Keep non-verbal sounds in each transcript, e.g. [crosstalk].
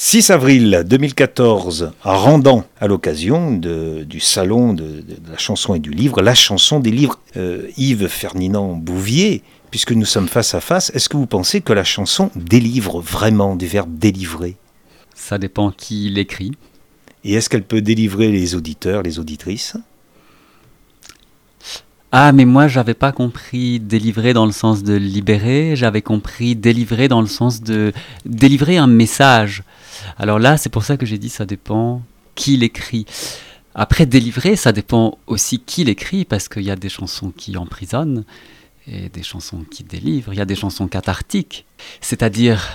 6 avril 2014, à Randan, à l'occasion du salon de, la chanson et du livre, la chanson des livres, euh, Yves Ferdinand Bouvier, puisque nous sommes face à face, est-ce que vous pensez que la chanson délivre vraiment du verbe délivrer Ça dépend qui l'écrit. Et est-ce qu'elle peut délivrer les auditeurs, les auditrices? Ah, mais moi, j'avais pas compris délivrer dans le sens de libérer, j'avais compris délivrer dans le sens de délivrer un message. Alors là, c'est pour ça que j'ai dit ça dépend qui l'écrit. Après, délivrer, ça dépend aussi qui l'écrit, parce qu'il y a des chansons qui emprisonnent et des chansons qui délivrent. Il y a des chansons cathartiques, c'est-à-dire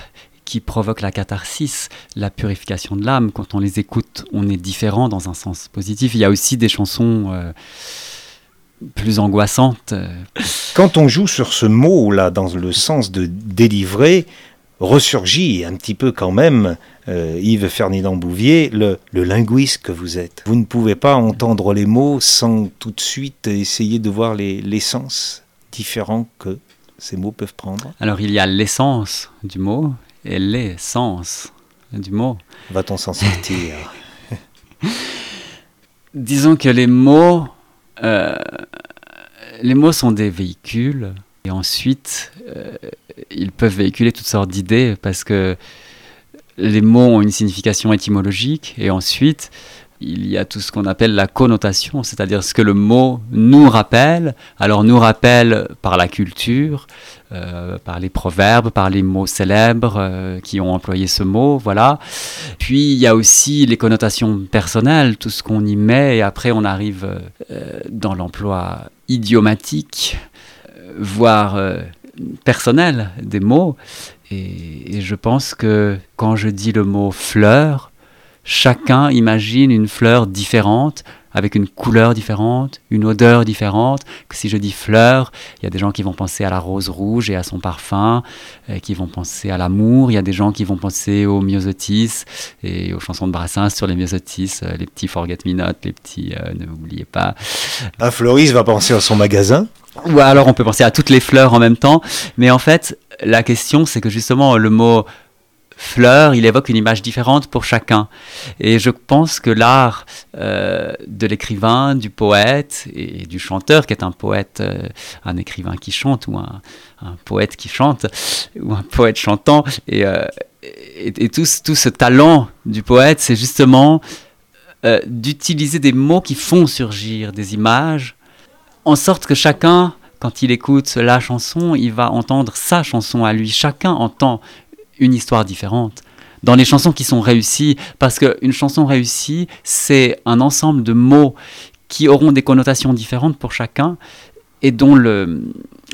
qui provoquent la catharsis, la purification de l'âme. Quand on les écoute, on est différent dans un sens positif. Il y a aussi des chansons... Euh, plus angoissante. Quand on joue sur ce mot-là, dans le sens de délivrer, ressurgit un petit peu quand même, euh, Yves Ferdinand Bouvier, le, linguiste que vous êtes. Vous ne pouvez pas entendre les mots sans tout de suite essayer de voir les, les sens différents que ces mots peuvent prendre. Alors il y a l'essence du mot et l'essence du mot. Va-t-on s'en sortir? [laughs] Disons que les mots euh, les mots sont des véhicules et ensuite euh, ils peuvent véhiculer toutes sortes d'idées parce que les mots ont une signification étymologique et ensuite il y a tout ce qu'on appelle la connotation, c'est-à-dire ce que le mot nous rappelle. Alors nous rappelle par la culture, euh, par les proverbes, par les mots célèbres euh, qui ont employé ce mot, voilà. Puis il y a aussi les connotations personnelles, tout ce qu'on y met, et après on arrive euh, dans l'emploi idiomatique, voire personnel des mots. et je pense que quand je dis le mot fleur, chacun imagine une fleur différente, avec une couleur différente, une odeur différente. Que si je dis fleur, il y a des gens qui vont penser à la rose rouge et à son parfum, qui vont penser à l'amour. Il y a des gens qui vont penser aux myosotis et aux chansons de Brassens sur les myosotis, euh, les petits forget me not, les petits euh, ne m'oubliez pas. Un fleuriste va penser à son magasin? Ou alors on peut penser à toutes les fleurs en même temps. Mais en fait, la question c'est que justement le mot fleur, il évoque une image différente pour chacun. Et je pense que l'art euh, de l'écrivain, du poète et du chanteur, qui est un poète, euh, un écrivain qui chante ou un, poète qui chante ou un poète chantant, et, euh, tout, ce talent du poète, c'est justement d'utiliser des mots qui font surgir des images, en sorte que chacun quand il écoute la chanson, il va entendre sa chanson à lui. Chacun entend une histoire différente. Dans les chansons qui sont réussies, parce qu'une chanson réussie, c'est un ensemble de mots qui auront des connotations différentes pour chacun et dont le,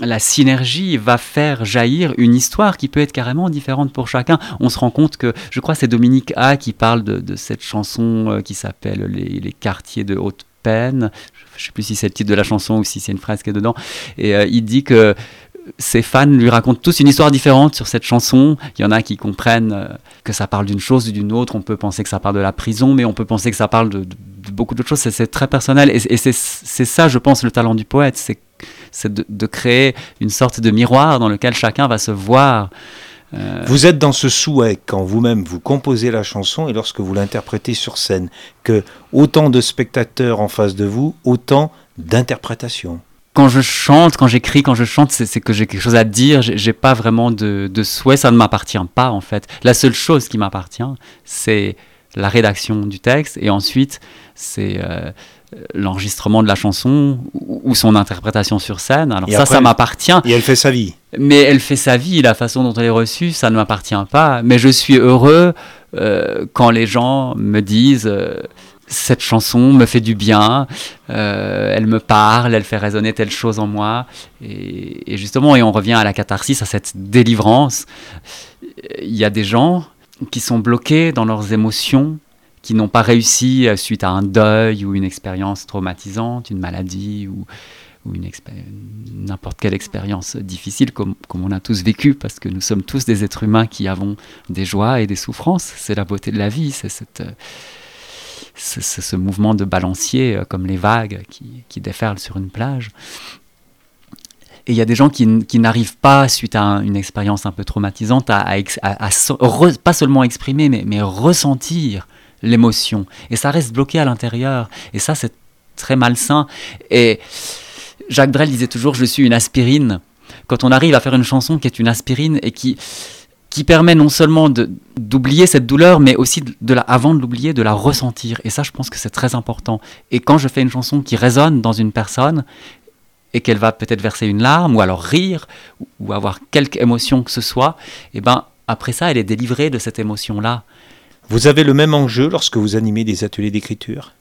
la synergie va faire jaillir une histoire qui peut être carrément différente pour chacun. On se rend compte que, je crois, c'est Dominique A qui parle de, cette chanson euh, qui s'appelle les, quartiers de haute peine. Je sais plus si c'est le titre de la chanson ou si c'est une phrase qui est dedans. Et euh, il dit que ses fans lui racontent tous une histoire différente sur cette chanson. Il y en a qui comprennent euh, que ça parle d'une chose ou d'une autre. On peut penser que ça parle de la prison, mais on peut penser que ça parle de, beaucoup d'autres choses. C'est très personnel. Et, c'est ça, je pense, le talent du poète. C'est de, créer une sorte de miroir dans lequel chacun va se voir. Euh, vous êtes dans ce souhait quand vous-même vous composez la chanson et lorsque vous l'interprétez sur scène, que autant de spectateurs en face de vous, autant d'interprétations quand je chante, quand j'écris, quand je chante, c'est que j'ai quelque chose à dire. J'ai pas vraiment de, souhait. Ça ne m'appartient pas en fait. La seule chose qui m'appartient, c'est la rédaction du texte et ensuite c'est euh, l'enregistrement de la chanson ou, son interprétation sur scène. Alors ça, ça m'appartient. Et elle fait sa vie. Mais elle fait sa vie. La façon dont elle est reçue, ça ne m'appartient pas. Mais je suis heureux euh, quand les gens me disent. Euh, cette chanson me fait du bien, euh, elle me parle, elle fait résonner telle chose en moi. Et, justement, et on revient à la catharsis, à cette délivrance. Il y a des gens qui sont bloqués dans leurs émotions, qui n'ont pas réussi euh, suite à un deuil ou une expérience traumatisante, une maladie ou, n'importe quelle expérience difficile comme, comme, on a tous vécu, parce que nous sommes tous des êtres humains qui avons des joies et des souffrances. C'est la beauté de la vie, c'est cette c'est ce mouvement de balancier euh, comme les vagues qui, qui déferlent sur une plage. Et il y a des gens qui, n'arrivent pas, suite à une expérience un peu traumatisante, à, pas seulement exprimer, mais, mais ressentir l'émotion. Et ça reste bloqué à l'intérieur. Et ça, c'est très malsain. Et Jacques Brel disait toujours, je suis une aspirine. Quand on arrive à faire une chanson qui est une aspirine et qui, qui permet non seulement d'oublier cette douleur, mais aussi, de la, avant de l'oublier, de la ressentir. Et ça, je pense que c'est très important. Et quand je fais une chanson qui résonne dans une personne, et qu'elle va peut-être verser une larme, ou alors rire, ou avoir quelque émotion que ce soit, et eh ben après ça, elle est délivrée de cette émotion-là. Vous avez le même enjeu lorsque vous animez des ateliers d'écriture?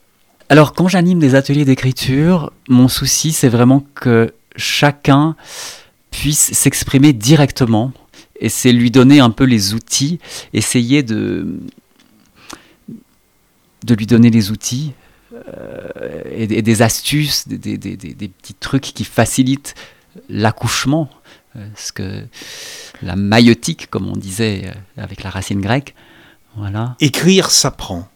Alors, quand j'anime des ateliers d'écriture, mon souci, c'est vraiment que chacun puisse s'exprimer directement, et c'est lui donner un peu les outils, essayer de, de lui donner les outils euh, et, des astuces, des, petits trucs qui facilitent l'accouchement, euh, ce que la maïotique, comme on disait euh, avec la racine grecque, voilà. Écrire s'apprend.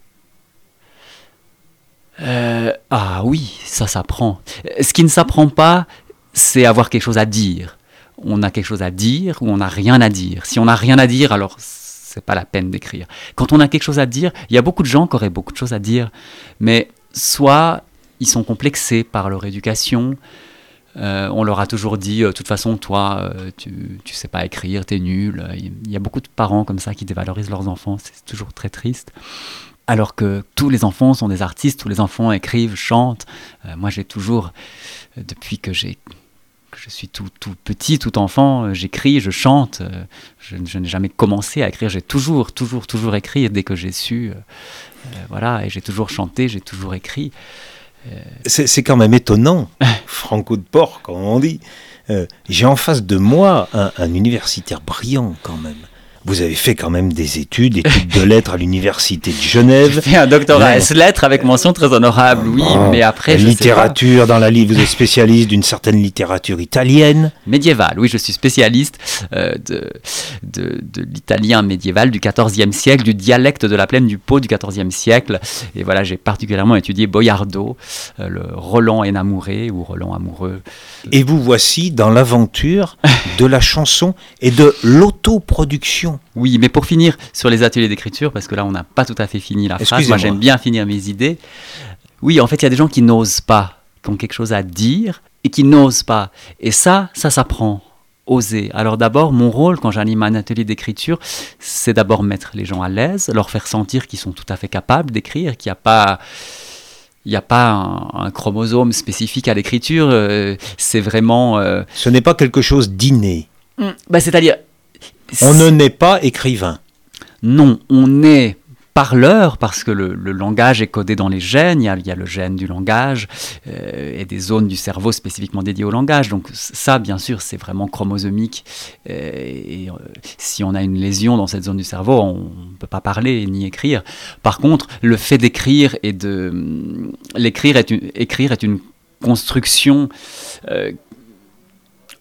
Euh, ah oui, ça s'apprend. Ce qui ne s'apprend pas, c'est avoir quelque chose à dire. On a quelque chose à dire ou on n'a rien à dire. Si on n'a rien à dire, alors c'est pas la peine d'écrire. Quand on a quelque chose à dire, il y a beaucoup de gens qui auraient beaucoup de choses à dire, mais soit ils sont complexés par leur éducation, euh, on leur a toujours dit, euh, de toute façon, toi, euh, tu, ne sais pas écrire, tu es nul. Il y a beaucoup de parents comme ça qui dévalorisent leurs enfants, c'est toujours très triste. Alors que tous les enfants sont des artistes, tous les enfants écrivent, chantent. moi, j'ai toujours, depuis que j'ai je suis tout, tout, petit, tout enfant, j'écris, je chante. je, n'ai jamais commencé à écrire. J'ai toujours, toujours, toujours écrit dès que j'ai su. voilà, et j'ai toujours chanté, j'ai toujours écrit. C'est quand même étonnant, [laughs] Franco de Port, comme on dit. Euh, j'ai en face de moi un universitaire brillant quand même. Vous avez fait quand même des études, études de lettres à l'université de Genève. [laughs] J'ai fait un doctorat S lettres avec mention très honorable, oui, mais après je littérature sais pas. dans la livre, vous êtes spécialiste d'une certaine littérature italienne. Médiévale, oui, je suis spécialiste euh, de, de, de l'italien médiéval du XIVe siècle, du dialecte de la plaine du Pô du XIVe siècle. Et voilà, j'ai particulièrement étudié Boiardo, euh, le Roland énamouré ou Roland amoureux. Et vous voici dans l'aventure de la chanson et de l'autoproduction. Oui, mais pour finir sur les ateliers d'écriture, parce que là on n'a pas tout à fait fini la phrase, moi j'aime bien finir mes idées. Oui, en fait, il y a des gens qui n'osent pas, qui ont quelque chose à dire et qui n'osent pas. Et ça, ça s'apprend. Oser. Alors d'abord, mon rôle quand j'anime un atelier d'écriture, c'est d'abord mettre les gens à l'aise, leur faire sentir qu'ils sont tout à fait capables d'écrire, qu'il n'y a pas il n'y a pas un, chromosome spécifique à l'écriture, euh, c'est vraiment... Euh, Ce n'est pas quelque chose d'inné. Bah, C'est-à-dire, on ne naît pas écrivain. Non, on est parleur parce que le, langage est codé dans les gènes, il y a, le gène du langage euh, et des zones du cerveau spécifiquement dédiées au langage. Donc ça, bien sûr, c'est vraiment chromosomique. Euh, et, euh, si on a une lésion dans cette zone du cerveau, on ne peut pas parler ni écrire. Par contre, le fait d'écrire et de... L'écrire est, écrire est une construction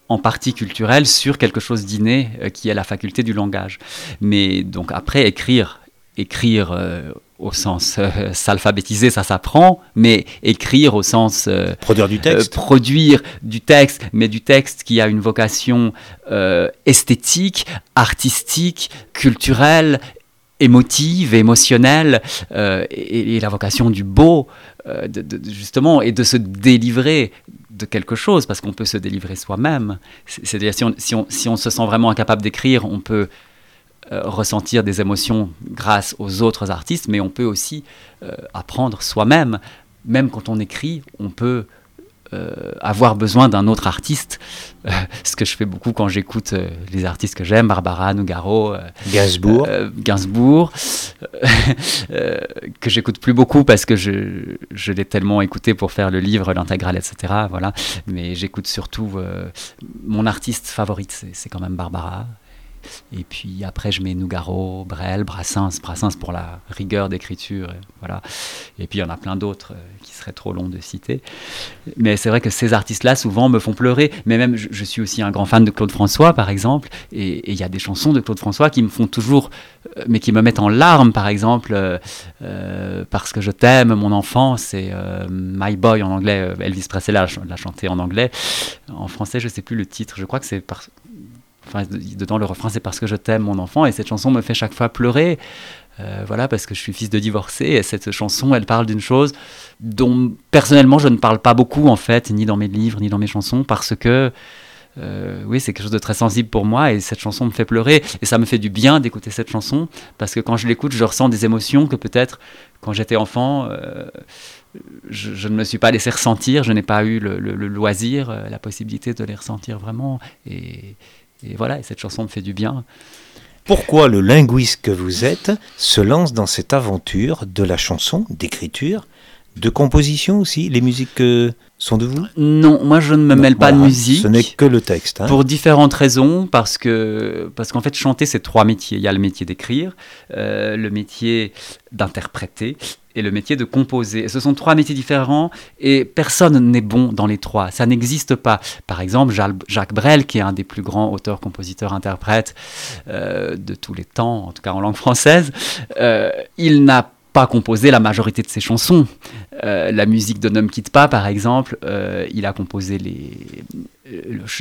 en partie culturelle sur quelque chose d'inné euh, qui est la faculté du langage. Mais donc après, écrire, écrire euh, au sens euh, s'alphabétiser, ça s'apprend, mais écrire au sens... produire du texte. produire du texte, mais du texte qui a une vocation esthétique, artistique, culturelle, émotive, émotionnelle, et, la vocation du beau, justement, et de se délivrer de quelque chose, parce qu'on peut se délivrer soi-même. C'est-à-dire, si on, si, on, si on, se sent vraiment incapable d'écrire, on peut euh, ressentir des émotions grâce aux autres artistes, mais on peut aussi euh, apprendre soi-même. Même quand on écrit, on peut euh, avoir besoin d'un autre artiste, euh, [laughs] ce que je fais beaucoup quand j'écoute euh, les artistes que j'aime, Barbara, Nougaro, Gainsbourg, Gainsbourg [laughs] que j'écoute plus beaucoup parce que je, je l'ai tellement écouté pour faire le livre, l'intégrale, etc. Voilà. Mais j'écoute surtout mon artiste favorite, c'est quand même Barbara. Et puis après, je mets Nougaro, Brel, Brassens, Brassens pour la rigueur d'écriture. Voilà. Et puis il y en a plein d'autres qui seraient trop longs de citer. Mais c'est vrai que ces artistes-là, souvent, me font pleurer. Mais même, je, suis aussi un grand fan de Claude François, par exemple. Et il y a des chansons de Claude François qui me font toujours, mais qui me mettent en larmes, par exemple, parce que je t'aime, mon enfant, c'est My Boy en anglais. Elvis Presley l'a chanté en anglais. En français, je ne sais plus le titre. Je crois que c'est. Enfin, dedans, le refrain, c'est parce que je t'aime, mon enfant. Et cette chanson me fait chaque fois pleurer. Euh, voilà, parce que je suis fils de divorcé. Et cette chanson, elle parle d'une chose dont, personnellement, je ne parle pas beaucoup, en fait, ni dans mes livres, ni dans mes chansons, parce que. Euh, oui, c'est quelque chose de très sensible pour moi et cette chanson me fait pleurer et ça me fait du bien d'écouter cette chanson parce que quand je l'écoute, je ressens des émotions que peut-être quand j'étais enfant, euh, je, ne me suis pas laissé ressentir, je n'ai pas eu le, loisir, la possibilité de les ressentir vraiment. Et, voilà, et cette chanson me fait du bien. Pourquoi le linguiste que vous êtes se lance dans cette aventure de la chanson, d'écriture, de composition aussi Les musiques euh, sont de vous? Non, moi je ne me mêle pas de musique. Ce n'est que le texte. Hein. Pour différentes raisons, parce que parce qu'en fait chanter c'est trois métiers. Il y a le métier d'écrire, euh, le métier d'interpréter et le métier de composer. ce sont trois métiers différents et personne n'est bon dans les trois. Ça n'existe pas. Par exemple, Jacques Brel, qui est un des plus grands auteurs, compositeurs, interprètes euh, de tous les temps, en tout cas en langue française, il n'a pas composé la majorité de ses chansons. Euh, la musique de Ne me quitte pas, par exemple, il a composé les.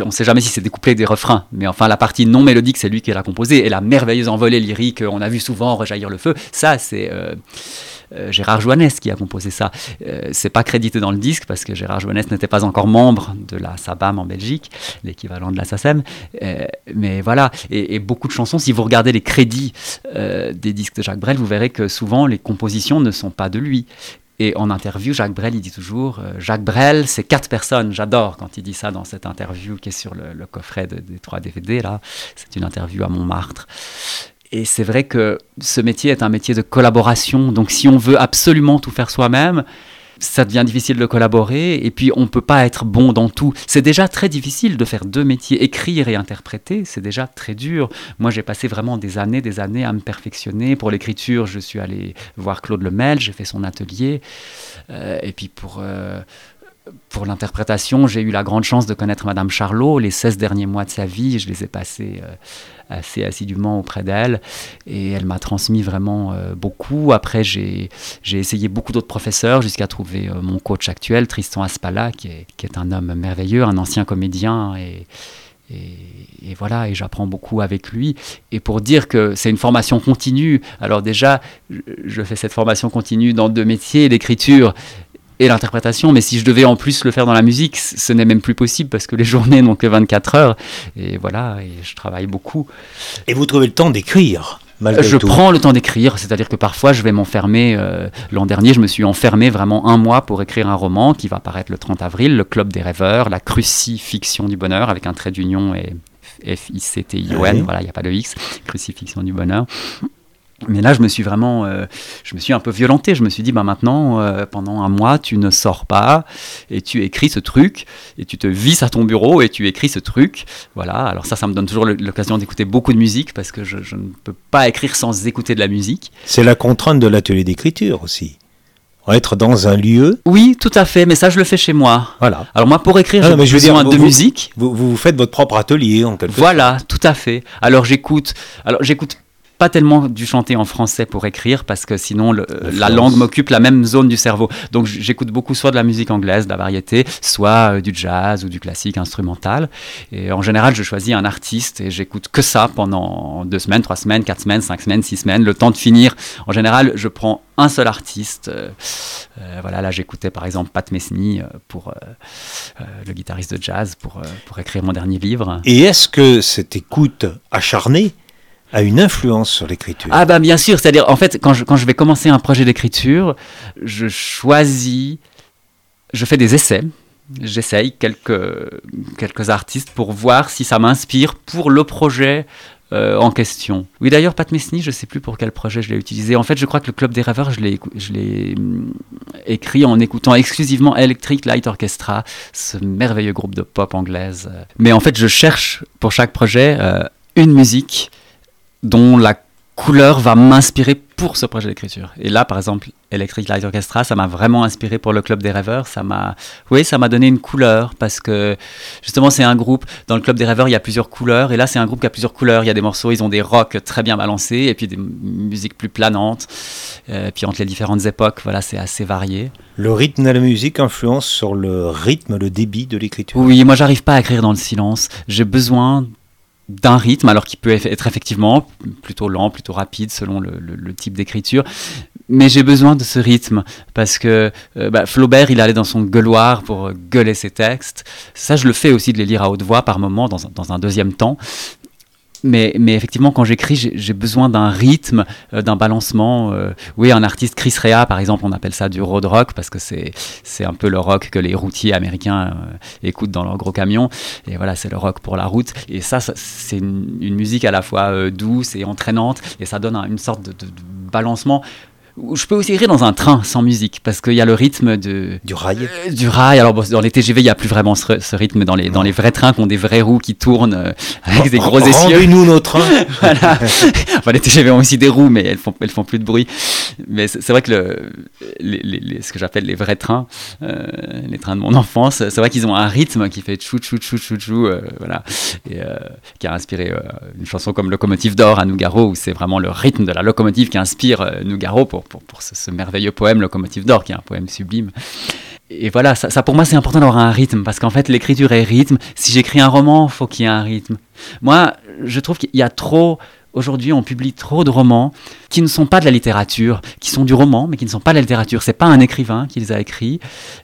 on ne sait jamais si c'est des couplets des refrains, mais enfin la partie non mélodique, c'est lui qui l'a composée. Et la merveilleuse envolée lyrique, on a vu souvent rejaillir le feu, ça c'est euh, Gérard Joannès qui a composé ça. Euh, c'est pas crédité dans le disque parce que Gérard Joannès n'était pas encore membre de la SABAM en Belgique, l'équivalent de la SACEM. Euh, mais voilà, et, beaucoup de chansons, si vous regardez les crédits des disques de Jacques Brel, vous verrez que souvent les compositions ne sont pas de lui. Et en interview, Jacques Brel, il dit toujours Jacques Brel, c'est quatre personnes. J'adore quand il dit ça dans cette interview qui est sur le, coffret des trois DVD. Là, c'est une interview à Montmartre. Et c'est vrai que ce métier est un métier de collaboration. Donc si on veut absolument tout faire soi-même, ça devient difficile de collaborer et puis on ne peut pas être bon dans tout. C'est déjà très difficile de faire deux métiers, écrire et interpréter, c'est déjà très dur. Moi j'ai passé vraiment des années, des années à me perfectionner. Pour l'écriture, je suis allé voir Claude Lemel, j'ai fait son atelier. Euh, et puis pour... Euh, pour l'interprétation, j'ai eu la grande chance de connaître Madame Charlot. Les 16 derniers mois de sa vie, je les ai passés euh, assez assidûment auprès d'elle et elle m'a transmis vraiment euh, beaucoup. Après, j'ai essayé beaucoup d'autres professeurs jusqu'à trouver euh, mon coach actuel, Tristan Aspala, qui est, un homme merveilleux, un ancien comédien et, et, voilà, et j'apprends beaucoup avec lui. Et pour dire que c'est une formation continue, alors déjà, je fais cette formation continue dans deux métiers, l'écriture et l'interprétation, mais si je devais en plus le faire dans la musique, ce n'est même plus possible parce que les [laughs] journées n'ont que 24 heures. Et voilà, et je travaille beaucoup. Et vous trouvez le temps d'écrire je prends le temps d'écrire, c'est-à-dire que parfois je vais m'enfermer. Euh, l'an dernier, je me suis enfermé vraiment un mois pour écrire un roman qui va paraître le 30 avril, Le Club des rêveurs, la crucifixion du bonheur, avec un trait d'union et F-I-C-T-I-O-N, voilà, il n'y a pas de X, crucifixion du bonheur. Mais là, je me suis vraiment, euh, je me suis un peu violenté. Je me suis dit, bah maintenant, euh, pendant un mois, tu ne sors pas et tu écris ce truc et tu te visses à ton bureau et tu écris ce truc. Voilà. Alors ça, ça me donne toujours l'occasion d'écouter beaucoup de musique parce que je, ne peux pas écrire sans écouter de la musique. C'est la contrainte de l'atelier d'écriture aussi. Être dans un lieu. Oui, tout à fait, mais ça je le fais chez moi. Voilà. Alors moi pour écrire, j'ai besoin de musique. Vous, vous, faites votre propre atelier en quelque sorte. Voilà, tout à fait. Alors j'écoute, alors j'écoute pas tellement du chanter en français pour écrire parce que sinon la langue m'occupe la même zone du cerveau. Donc j'écoute beaucoup soit de la musique anglaise, de la variété, soit euh, du jazz ou du classique instrumental. Et en général, je choisis un artiste et j'écoute que ça pendant deux semaines, trois semaines, quatre semaines, cinq semaines, six semaines, le temps de finir. En général, je prends un seul artiste. Euh, euh, voilà, là j'écoutais par exemple Pat Messny pour le guitariste de jazz pour, pour écrire mon dernier livre. Et est-ce que cette écoute acharnée a une influence sur l'écriture. Ah bah bien sûr, c'est-à-dire en fait quand je, quand je vais commencer un projet d'écriture, je choisis, je fais des essais, j'essaye quelques, quelques artistes pour voir si ça m'inspire pour le projet euh, en question. Oui, d'ailleurs, Pat Messny, je ne sais plus pour quel projet je l'ai utilisé. En fait, je crois que le Club des Rêveurs, je l'ai hum, écrit en écoutant exclusivement Electric Light Orchestra, ce merveilleux groupe de pop anglaise. Mais en fait, je cherche pour chaque projet euh, une musique dont la couleur va m'inspirer pour ce projet d'écriture. Et là, par exemple, Electric Light Orchestra, ça m'a vraiment inspiré pour le Club des Rêveurs. Ça m'a, oui, ça m'a donné une couleur parce que justement, c'est un groupe. Dans le Club des Rêveurs, il y a plusieurs couleurs. Et là, c'est un groupe qui a plusieurs couleurs. Il y a des morceaux, ils ont des rocks très bien balancés et puis des musiques plus planantes. Euh, et puis entre les différentes époques, voilà, c'est assez varié. Le rythme de la musique influence sur le rythme, le débit de l'écriture. Oui, moi, j'arrive pas à écrire dans le silence. J'ai besoin d'un rythme, alors qu'il peut être effectivement plutôt lent, plutôt rapide selon le, type d'écriture. Mais j'ai besoin de ce rythme parce que euh, bah, Flaubert, il allait dans son gueuloir pour gueuler ses textes. Ça, je le fais aussi de les lire à haute voix par moment, dans dans un deuxième temps. Mais, effectivement, quand j'écris, j'ai besoin d'un rythme, euh, d'un balancement. Euh, oui, un artiste, Chris Rea, par exemple, on appelle ça du road rock parce que c'est un peu le rock que les routiers américains euh, écoutent dans leurs gros camions. Et voilà, c'est le rock pour la route. Et ça, c'est une, musique à la fois douce et entraînante. Et ça donne une sorte de balancement je peux aussi écrire dans un train sans musique parce qu'il y a le rythme de du rail. Euh, du rail. Alors dans les TGV, il n'y a plus vraiment ce, rythme dans les dans les vrais trains qui ont des vraies roues qui tournent euh, avec des gros essieux. Rendez-nous nos trains. [laughs] voilà. enfin, les TGV ont aussi des roues, mais elles font elles font plus de bruit. Mais c'est vrai que le, les, ce que j'appelle les vrais trains, euh, les trains de mon enfance, c'est vrai qu'ils ont un rythme qui fait chou chou chou chou chou, voilà, et qui a inspiré une chanson comme Locomotive d'or à Nougaro où c'est vraiment le rythme de la locomotive qui inspire Nougaro pour pour, ce, merveilleux poème Locomotive d'or, qui est un poème sublime. Et voilà, ça, pour moi c'est important d'avoir un rythme, parce qu'en fait l'écriture est rythme. Si j'écris un roman, faut qu'il y ait un rythme. Moi, je trouve qu'il y a trop Aujourd'hui, on publie trop de romans qui ne sont pas de la littérature, qui sont du roman, mais qui ne sont pas de la littérature. C'est pas un écrivain qui les a écrits,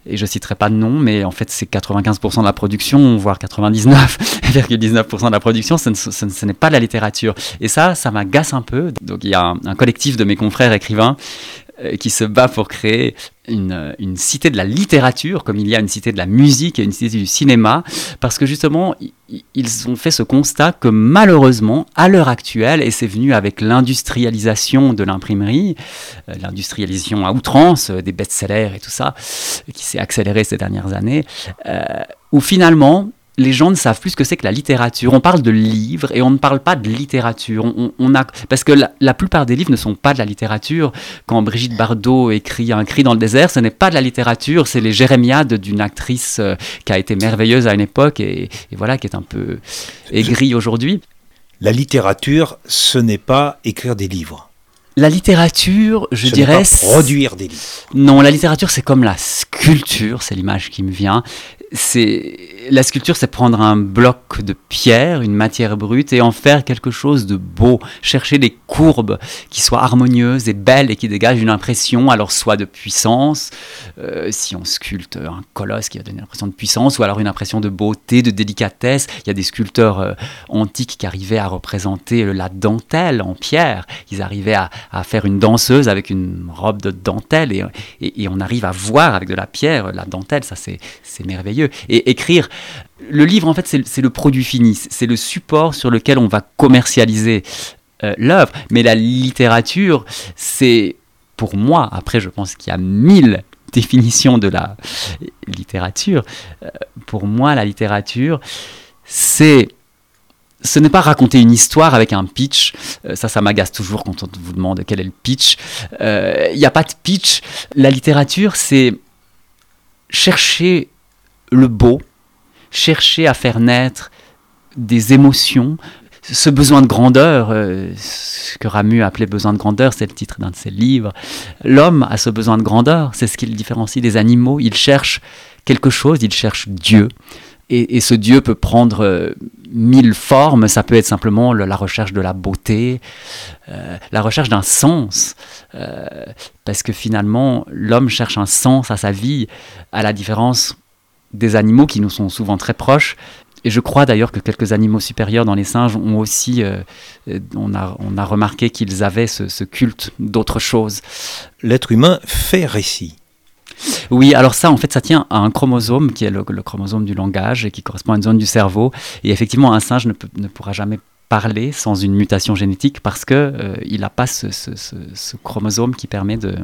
et je citerai pas de nom, mais en fait, c'est 95% de la production, voire 99,19% [laughs] de la production, ce, n'est pas de la littérature. Et ça, ça m'agace un peu. Donc, il y a un collectif de mes confrères écrivains qui se bat pour créer une, une, cité de la littérature, comme il y a une cité de la musique et une cité du cinéma, parce que justement, ils ont fait ce constat que malheureusement, à l'heure actuelle, et c'est venu avec l'industrialisation de l'imprimerie, euh, l'industrialisation à outrance euh, des best-sellers et tout ça, qui s'est accéléré ces dernières années, où finalement, les gens ne savent plus ce que c'est que la littérature. On parle de livres et on ne parle pas de littérature. On, a, parce que la, plupart des livres ne sont pas de la littérature. Quand Brigitte Bardot écrit Un cri dans le désert, ce n'est pas de la littérature, c'est les jérémiades d'une actrice euh, qui a été merveilleuse à une époque et, voilà, qui est un peu aigrie aujourd'hui. La littérature, ce n'est pas écrire des livres. La littérature, je dirais. Pas produire des livres. Non, la littérature, c'est comme la sculpture, c'est l'image qui me vient c'est la sculpture, c'est prendre un bloc de pierre, une matière brute, et en faire quelque chose de beau. Chercher des courbes qui soient harmonieuses et belles et qui dégagent une impression, alors soit de puissance, euh, si on sculpte un colosse qui va donner l'impression de puissance, ou alors une impression de beauté, de délicatesse. Il y a des sculpteurs euh, antiques qui arrivaient à représenter la dentelle en pierre. Ils arrivaient à, faire une danseuse avec une robe de dentelle, et, et on arrive à voir avec de la pierre la dentelle. Ça, c'est merveilleux. Et écrire, le livre, en fait, c'est le produit fini, c'est le support sur lequel on va commercialiser euh, l'œuvre. Mais la littérature, c'est, pour moi, après, je pense qu'il y a mille [laughs] définitions de la littérature. Euh, pour moi, la littérature, c'est ce n'est pas raconter une histoire avec un pitch. Euh, ça, ça m'agace toujours quand on vous demande quel est le pitch. Il n'y a pas de pitch. La littérature, c'est chercher le beau, chercher à faire naître des émotions, ce besoin de grandeur, euh, ce que Ramu appelait besoin de grandeur, c'est le titre d'un de ses livres. L'homme a ce besoin de grandeur, c'est ce qui le différencie des animaux. Il cherche quelque chose, il cherche Dieu. Et, ce Dieu peut prendre euh, mille formes, ça peut être simplement la recherche de la beauté, euh, la recherche d'un sens, parce que finalement l'homme cherche un sens à sa vie, à la différence des animaux qui nous sont souvent très proches. Et je crois d'ailleurs que quelques animaux supérieurs dans les singes ont aussi, euh, euh, on, a, on, a, remarqué qu'ils avaient ce, culte d'autre chose. L'être humain fait récit. Oui, alors ça, en fait, ça tient à un chromosome qui est le, chromosome du langage et qui correspond à une zone du cerveau. Et effectivement, un singe ne, ne pourra jamais parler sans une mutation génétique parce qu'il euh, il n'a pas ce, ce, chromosome qui permet de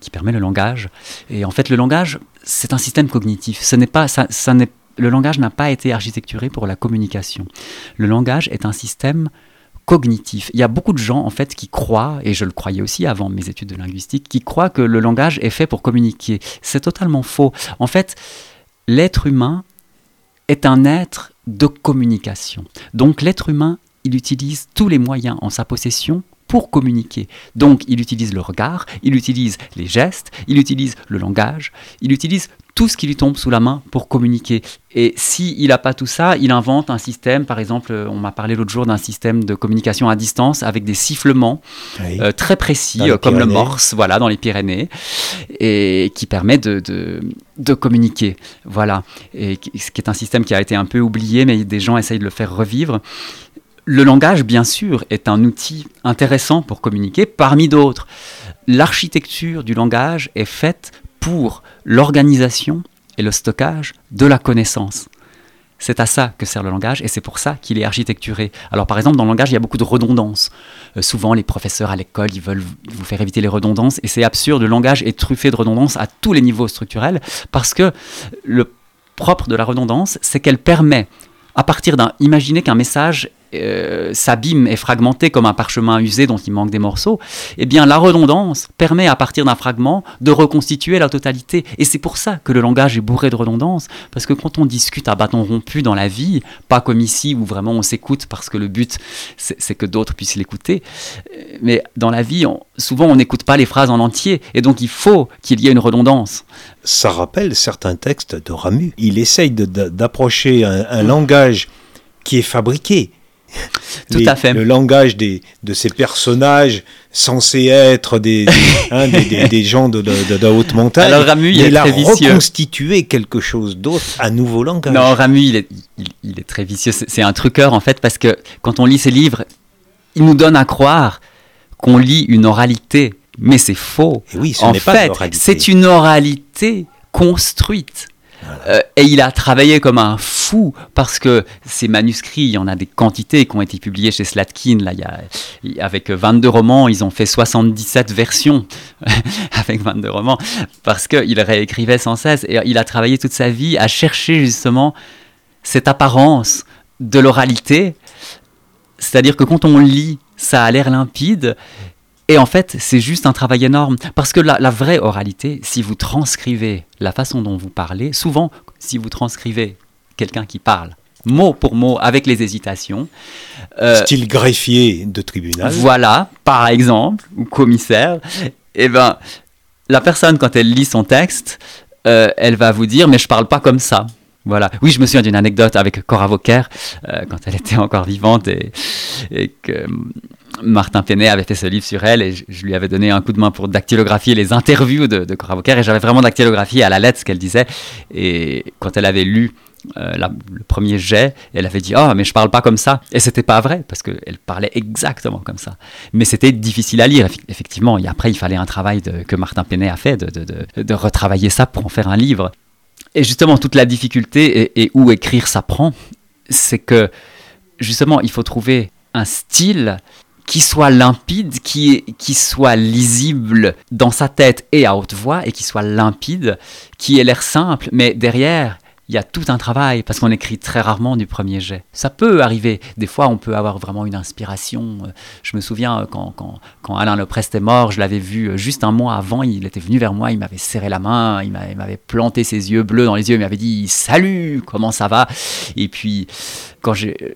qui permet le langage. Et en fait, le langage, c'est un système cognitif. Ce n'est pas, ça, n'est le langage n'a pas été architecturé pour la communication. Le langage est un système cognitif. Il y a beaucoup de gens en fait qui croient, et je le croyais aussi avant mes études de linguistique, qui croient que le langage est fait pour communiquer. C'est totalement faux. En fait, l'être humain est un être de communication. Donc l'être humain, il utilise tous les moyens en sa possession pour communiquer. Donc il utilise le regard, il utilise les gestes, il utilise le langage, il utilise tout ce qui lui tombe sous la main pour communiquer. Et s'il n'a pas tout ça, il invente un système, par exemple, on m'a parlé l'autre jour d'un système de communication à distance avec des sifflements euh, très précis, euh, comme le morse, voilà, dans les Pyrénées, et qui permet de, de, de, communiquer. Voilà. Et ce qui est un système qui a été un peu oublié, mais des gens essayent de le faire revivre. Le langage, bien sûr, est un outil intéressant pour communiquer, parmi d'autres. L'architecture du langage est faite pour l'organisation et le stockage de la connaissance. C'est à ça que sert le langage et c'est pour ça qu'il est architecturé. Alors par exemple, dans le langage, il y a beaucoup de redondances. Euh, souvent, les professeurs à l'école, ils veulent vous faire éviter les redondances et c'est absurde. Le langage est truffé de redondances à tous les niveaux structurels parce que le propre de la redondance, c'est qu'elle permet, à partir d'un... Imaginez qu'un message euh, s'abîme et fragmenté comme un parchemin usé dont il manque des morceaux, eh bien la redondance permet à partir d'un fragment de reconstituer la totalité. Et c'est pour ça que le langage est bourré de redondance, parce que quand on discute à bâton rompu dans la vie, pas comme ici où vraiment on s'écoute parce que le but c'est que d'autres puissent l'écouter, mais dans la vie, souvent on n'écoute pas les phrases en entier, et donc il faut qu'il y ait une redondance. Ça rappelle certains textes de Ramu. Il essaye d'approcher un langage qui est fabriqué, tout à fait. Le langage des, de ces personnages censés être des, [laughs] hein, des, gens de, de, haute montagne. Alors Ramu, il, est a reconstitué quelque chose d'autre, un nouveau langage. Non, Ramu, il est, il, est très vicieux. C'est un truqueur en fait, parce que quand on lit ses livres, il nous donne à croire qu'on lit une oralité, mais c'est faux. Et oui, ce en fait, c'est une oralité construite. Euh, et il a travaillé comme un fou parce que ces manuscrits, il y en a des quantités qui ont été publiés chez Slatkin. Là, avec 22 romans, ils ont fait 77 versions [laughs] avec 22 romans parce qu'il réécrivait sans cesse. Et il a travaillé toute sa vie à chercher justement cette apparence de l'oralité. C'est-à-dire que quand on lit, ça a l'air limpide et en fait, c'est juste un travail énorme. Parce que la, vraie oralité, si vous transcrivez la façon dont vous parlez, souvent, si vous transcrivez quelqu'un qui parle, mot pour mot, avec les hésitations. Euh, Style greffier de tribunal. Voilà, par exemple, ou commissaire. Eh ben, la personne, quand elle lit son texte, euh, elle va vous dire, mais je parle pas comme ça. Voilà. Oui, je me souviens d'une anecdote avec Cora Vauquer, euh, quand elle était encore vivante et, que Martin Penet avait fait ce livre sur elle et je, lui avais donné un coup de main pour dactylographier les interviews de, Cora Vauquer et j'avais vraiment dactylographié à la lettre ce qu'elle disait. Et quand elle avait lu euh, le premier jet, elle avait dit Oh, mais je parle pas comme ça. Et c'était pas vrai, parce qu'elle parlait exactement comme ça. Mais c'était difficile à lire, effectivement. Et après, il fallait un travail que Martin Penet a fait, de, retravailler ça pour en faire un livre. Et justement, toute la difficulté et, où écrire s'apprend, c'est que justement, il faut trouver un style qui soit limpide, qui, qui soit lisible dans sa tête et à haute voix, et qui soit limpide, qui ait l'air simple, mais derrière, il y a tout un travail, parce qu'on écrit très rarement du premier jet. Ça peut arriver, des fois on peut avoir vraiment une inspiration. Je me souviens quand, quand, quand Alain Leprest est mort, je l'avais vu juste un mois avant, il était venu vers moi, il m'avait serré la main, il m'avait planté ses yeux bleus dans les yeux, il m'avait dit « Salut, comment ça va ?» Et puis, quand j'ai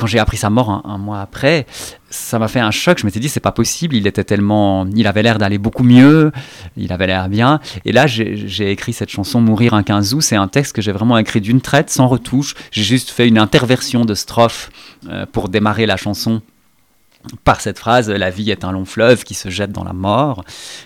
quand j'ai appris sa mort un, mois après, ça m'a fait un choc. Je m'étais dit, c'est pas possible. Il était tellement. Il avait l'air d'aller beaucoup mieux. Il avait l'air bien. Et là, j'ai écrit cette chanson Mourir un 15 août. C'est un texte que j'ai vraiment écrit d'une traite, sans retouche. J'ai juste fait une interversion de strophe euh, pour démarrer la chanson par cette phrase La vie est un long fleuve qui se jette dans la mort,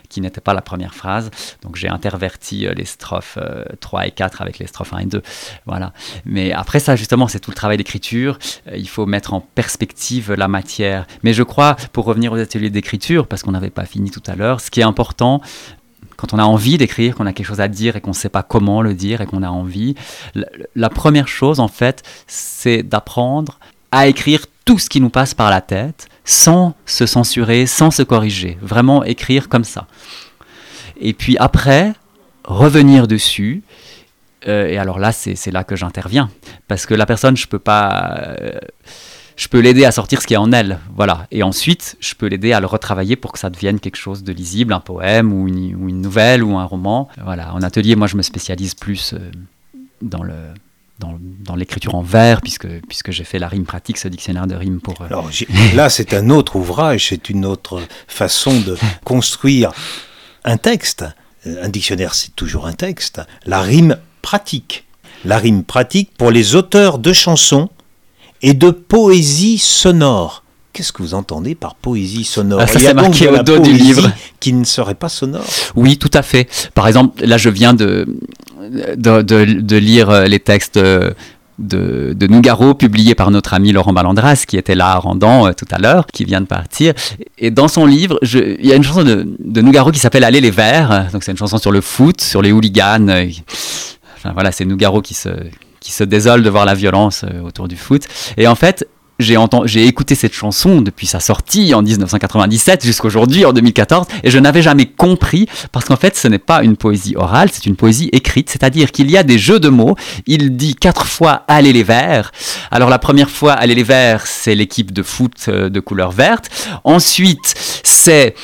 qui n'était pas la première phrase. Donc j'ai interverti euh, les strophes 3 euh, et 4 avec les strophes 1 et 2. Voilà. Mais après ça, justement, c'est tout le travail d'écriture. Euh, il faut mettre en perspective la matière. Mais je crois, pour revenir aux ateliers d'écriture, parce qu'on n'avait pas fini tout à l'heure, ce qui est important, quand on a envie d'écrire, qu'on a quelque chose à dire et qu'on ne sait pas comment le dire et qu'on a envie, la première chose, en fait, c'est d'apprendre à écrire tout ce qui nous passe par la tête sans se censurer, sans se corriger. Vraiment écrire comme ça. Et puis après, revenir dessus, Euh, et alors là, c'est là que j'interviens. Parce que la personne, je peux pas. Euh, je peux l'aider à sortir ce qui est en elle. Voilà. Et ensuite, je peux l'aider à le retravailler pour que ça devienne quelque chose de lisible, un poème ou une, ou une nouvelle ou un roman. Voilà. En atelier, moi, je me spécialise plus dans le dans, l'écriture en vers, puisque, puisque j'ai fait la rime pratique, ce dictionnaire de rime pour... Alors, [laughs] là, c'est un autre ouvrage, c'est une autre façon de construire un texte. Un dictionnaire, c'est toujours un texte. La rime pratique. La rime pratique pour les auteurs de chansons et de poésie sonore. Qu'est-ce que vous entendez par poésie sonore ah, Ça, c'est marqué au dos du livre. Qui ne serait pas sonore Oui, tout à fait. Par exemple, là, je viens de, de, de, lire euh, les textes de, de, Nougaro, publiés par notre ami Laurent Malandras, qui était là à Randan euh, tout à l'heure, qui vient de partir. Et dans son livre, je, il y a une chanson de, de Nougaro qui s'appelle Aller les Verts. Donc c'est une chanson sur le foot, sur les hooligans. Enfin, voilà, c'est Nougaro qui se, qui se désole de voir la violence euh, autour du foot. Et en fait, j'ai j'ai écouté cette chanson depuis sa sortie en 1997 jusqu'aujourd'hui en 2014 et je n'avais jamais compris parce qu'en fait ce n'est pas une poésie orale, c'est une poésie écrite, c'est-à-dire qu'il y a des jeux de mots. Il dit quatre fois allez les verts. Alors la première fois allez les verts, c'est l'équipe de foot euh, de couleur verte. Ensuite, c'est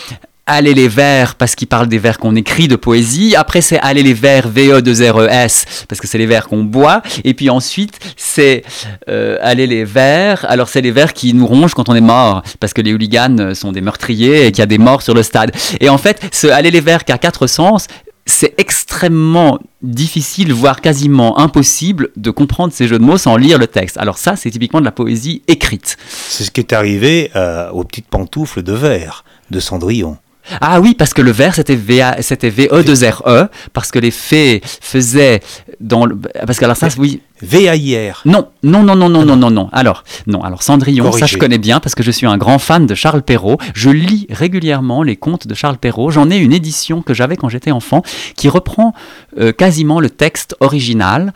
Aller les vers parce qu'il parle des vers qu'on écrit de poésie. Après, c'est Aller les vers VE2RES parce que c'est les vers qu'on boit. Et puis ensuite, c'est euh, Aller les vers. Alors, c'est les vers qui nous rongent quand on est mort parce que les hooligans sont des meurtriers et qu'il y a des morts sur le stade. Et en fait, ce Aller les vers qui a quatre sens, c'est extrêmement difficile, voire quasiment impossible de comprendre ces jeux de mots sans lire le texte. Alors ça, c'est typiquement de la poésie écrite. C'est ce qui est arrivé euh, aux petites pantoufles de verre de Cendrillon. Ah oui, parce que le verre, c'était c'était VE2RE, parce que les fées faisaient dans le, parce que alors ça, oui, VAIR. Non, non, non, non, non, non, non, non. Alors, non, alors Cendrillon, ça je connais bien parce que je suis un grand fan de Charles Perrault. Je lis régulièrement les contes de Charles Perrault. J'en ai une édition que j'avais quand j'étais enfant qui reprend euh, quasiment le texte original,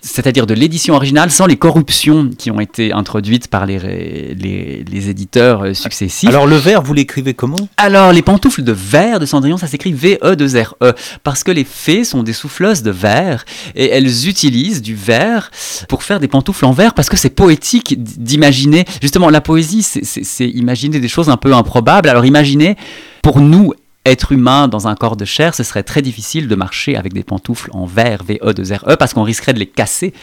c'est-à-dire de l'édition originale sans les corruptions qui ont été introduites par les, les, les éditeurs euh, successifs. Alors le verre, vous l'écrivez comment? Alors les pantoufles de verre de Cendrillon, ça s'écrit VE2RE e, parce que les fées sont des souffleuses de verre et elles utilisent du verre pour faire des pantoufles en verre parce que c'est poétique d'imaginer. Justement, la poésie, c'est imaginer des choses un peu improbables. Alors imaginez, pour nous, être humain dans un corps de chair, ce serait très difficile de marcher avec des pantoufles en verre, VE2RE, parce qu'on risquerait de les casser.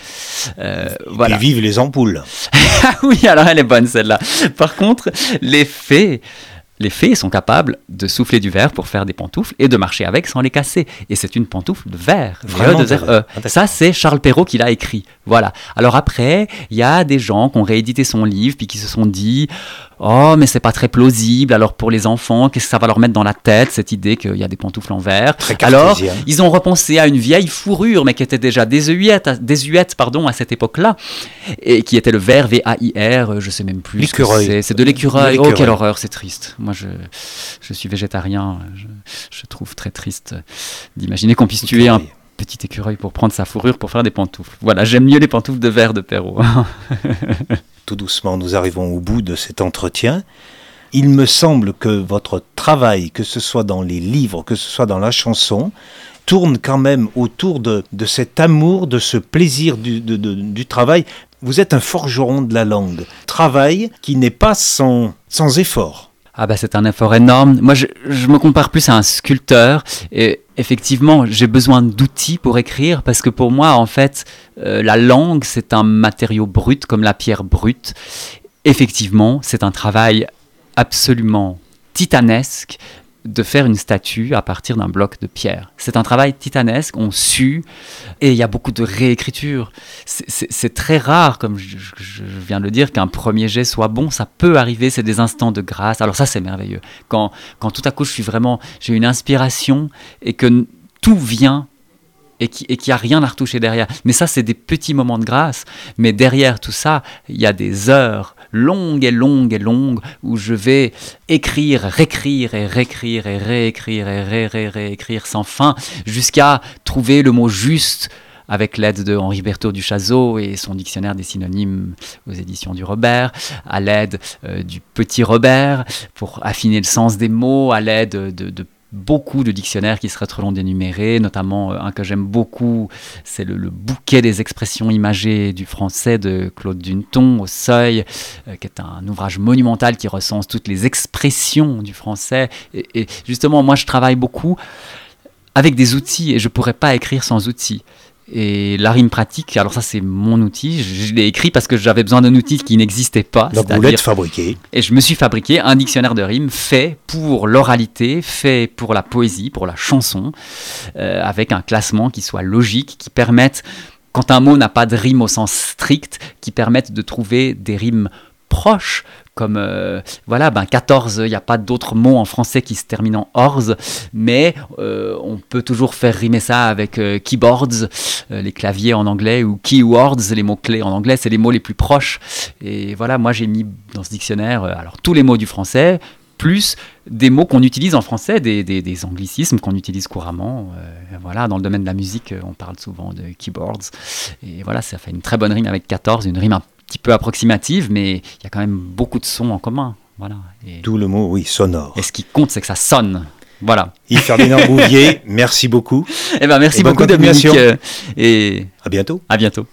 Euh, voilà. Et vivent les ampoules. [laughs] Ah oui, alors elle est bonne celle-là. Par contre, les fées, les fées sont capables de souffler du verre pour faire des pantoufles et de marcher avec sans les casser. Et c'est une pantoufle de verre. Vraiment de verre. Ah, Ça, c'est Charles Perrault qui l'a écrit. Voilà. Alors après, il y a des gens qui ont réédité son livre puis qui se sont dit Oh, mais c'est pas très plausible. Alors pour les enfants, qu'est-ce que ça va leur mettre dans la tête cette idée qu'il y a des pantoufles en verre? Alors ils ont repensé à une vieille fourrure, mais qui était déjà désuète, désuète pardon, à cette époque-là, et qui était le verre V-A-I-R. Je sais même plus. L'écureuil. C'est de l'écureuil. Oh quelle horreur, c'est triste. Moi je, je suis végétarien. Je, je trouve très triste d'imaginer qu'on puisse tuer un petit écureuil pour prendre sa fourrure pour faire des pantoufles. Voilà, j'aime mieux les pantoufles de verre de Perrault. [laughs] Tout doucement, nous arrivons au bout de cet entretien. Il me semble que votre travail, que ce soit dans les livres, que ce soit dans la chanson, tourne quand même autour de, cet amour, de ce plaisir du, du travail. Vous êtes un forgeron de la langue. Travail qui n'est pas sans, sans effort. Ah bah c'est un effort énorme. Moi je, me compare plus à un sculpteur et effectivement j'ai besoin d'outils pour écrire parce que pour moi en fait euh, la langue c'est un matériau brut comme la pierre brute. Effectivement c'est un travail absolument titanesque de faire une statue à partir d'un bloc de pierre. C'est un travail titanesque, on sue, et il y a beaucoup de réécriture. C'est très rare, comme je, viens de le dire, qu'un premier jet soit bon. Ça peut arriver, c'est des instants de grâce. Alors ça, c'est merveilleux. Quand, quand tout à coup, je suis vraiment, j'ai une inspiration et que tout vient et qu'il n'y a rien à retoucher derrière. Mais ça, c'est des petits moments de grâce. Mais derrière tout ça, il y a des heures longues et longues et longues où je vais écrire, réécrire et réécrire et réécrire et ré, ré, réécrire sans fin jusqu'à trouver le mot juste avec l'aide de Henri Berthaud du Chazot et son dictionnaire des synonymes aux éditions du Robert, à l'aide euh, du petit Robert pour affiner le sens des mots, à l'aide de, de beaucoup de dictionnaires qui seraient trop longs d'énumérer, notamment euh, un que j'aime beaucoup, c'est le, bouquet des expressions imagées du français de Claude Duneton au Seuil, euh, qui est un ouvrage monumental qui recense toutes les expressions du français. Et, justement, moi, je travaille beaucoup avec des outils et je ne pourrais pas écrire sans outils. Et la rime pratique, alors ça c'est mon outil, je, l'ai écrit parce que j'avais besoin d'un outil qui n'existait pas. Donc vous l'êtes fabriqué. Et je me suis fabriqué un dictionnaire de rimes fait pour l'oralité, fait pour la poésie, pour la chanson, euh, avec un classement qui soit logique, qui permette, quand un mot n'a pas de rime au sens strict, qui permette de trouver des rimes proches comme euh, voilà, ben 14, il n'y a pas d'autres mots en français qui se terminent en orz, mais euh, on peut toujours faire rimer ça avec euh, keyboards, les claviers en anglais, ou keywords, les mots-clés en anglais, c'est les mots les plus proches. Et voilà, moi j'ai mis dans ce dictionnaire alors tous les mots du français, plus des mots qu'on utilise en français, des, anglicismes qu'on utilise couramment. voilà, dans le domaine de la musique, on parle souvent de keyboards. Et voilà, ça fait une très bonne rime avec 14, une rime petit peu approximative, mais il y a quand même beaucoup de sons en commun. Voilà. D'où le mot, oui, sonore. Et ce qui compte, c'est que ça sonne. Voilà. Yves Ferdinand [laughs] Bouvier, merci beaucoup. Eh ben, merci beaucoup, Dominique. Euh, et à bientôt. À bientôt.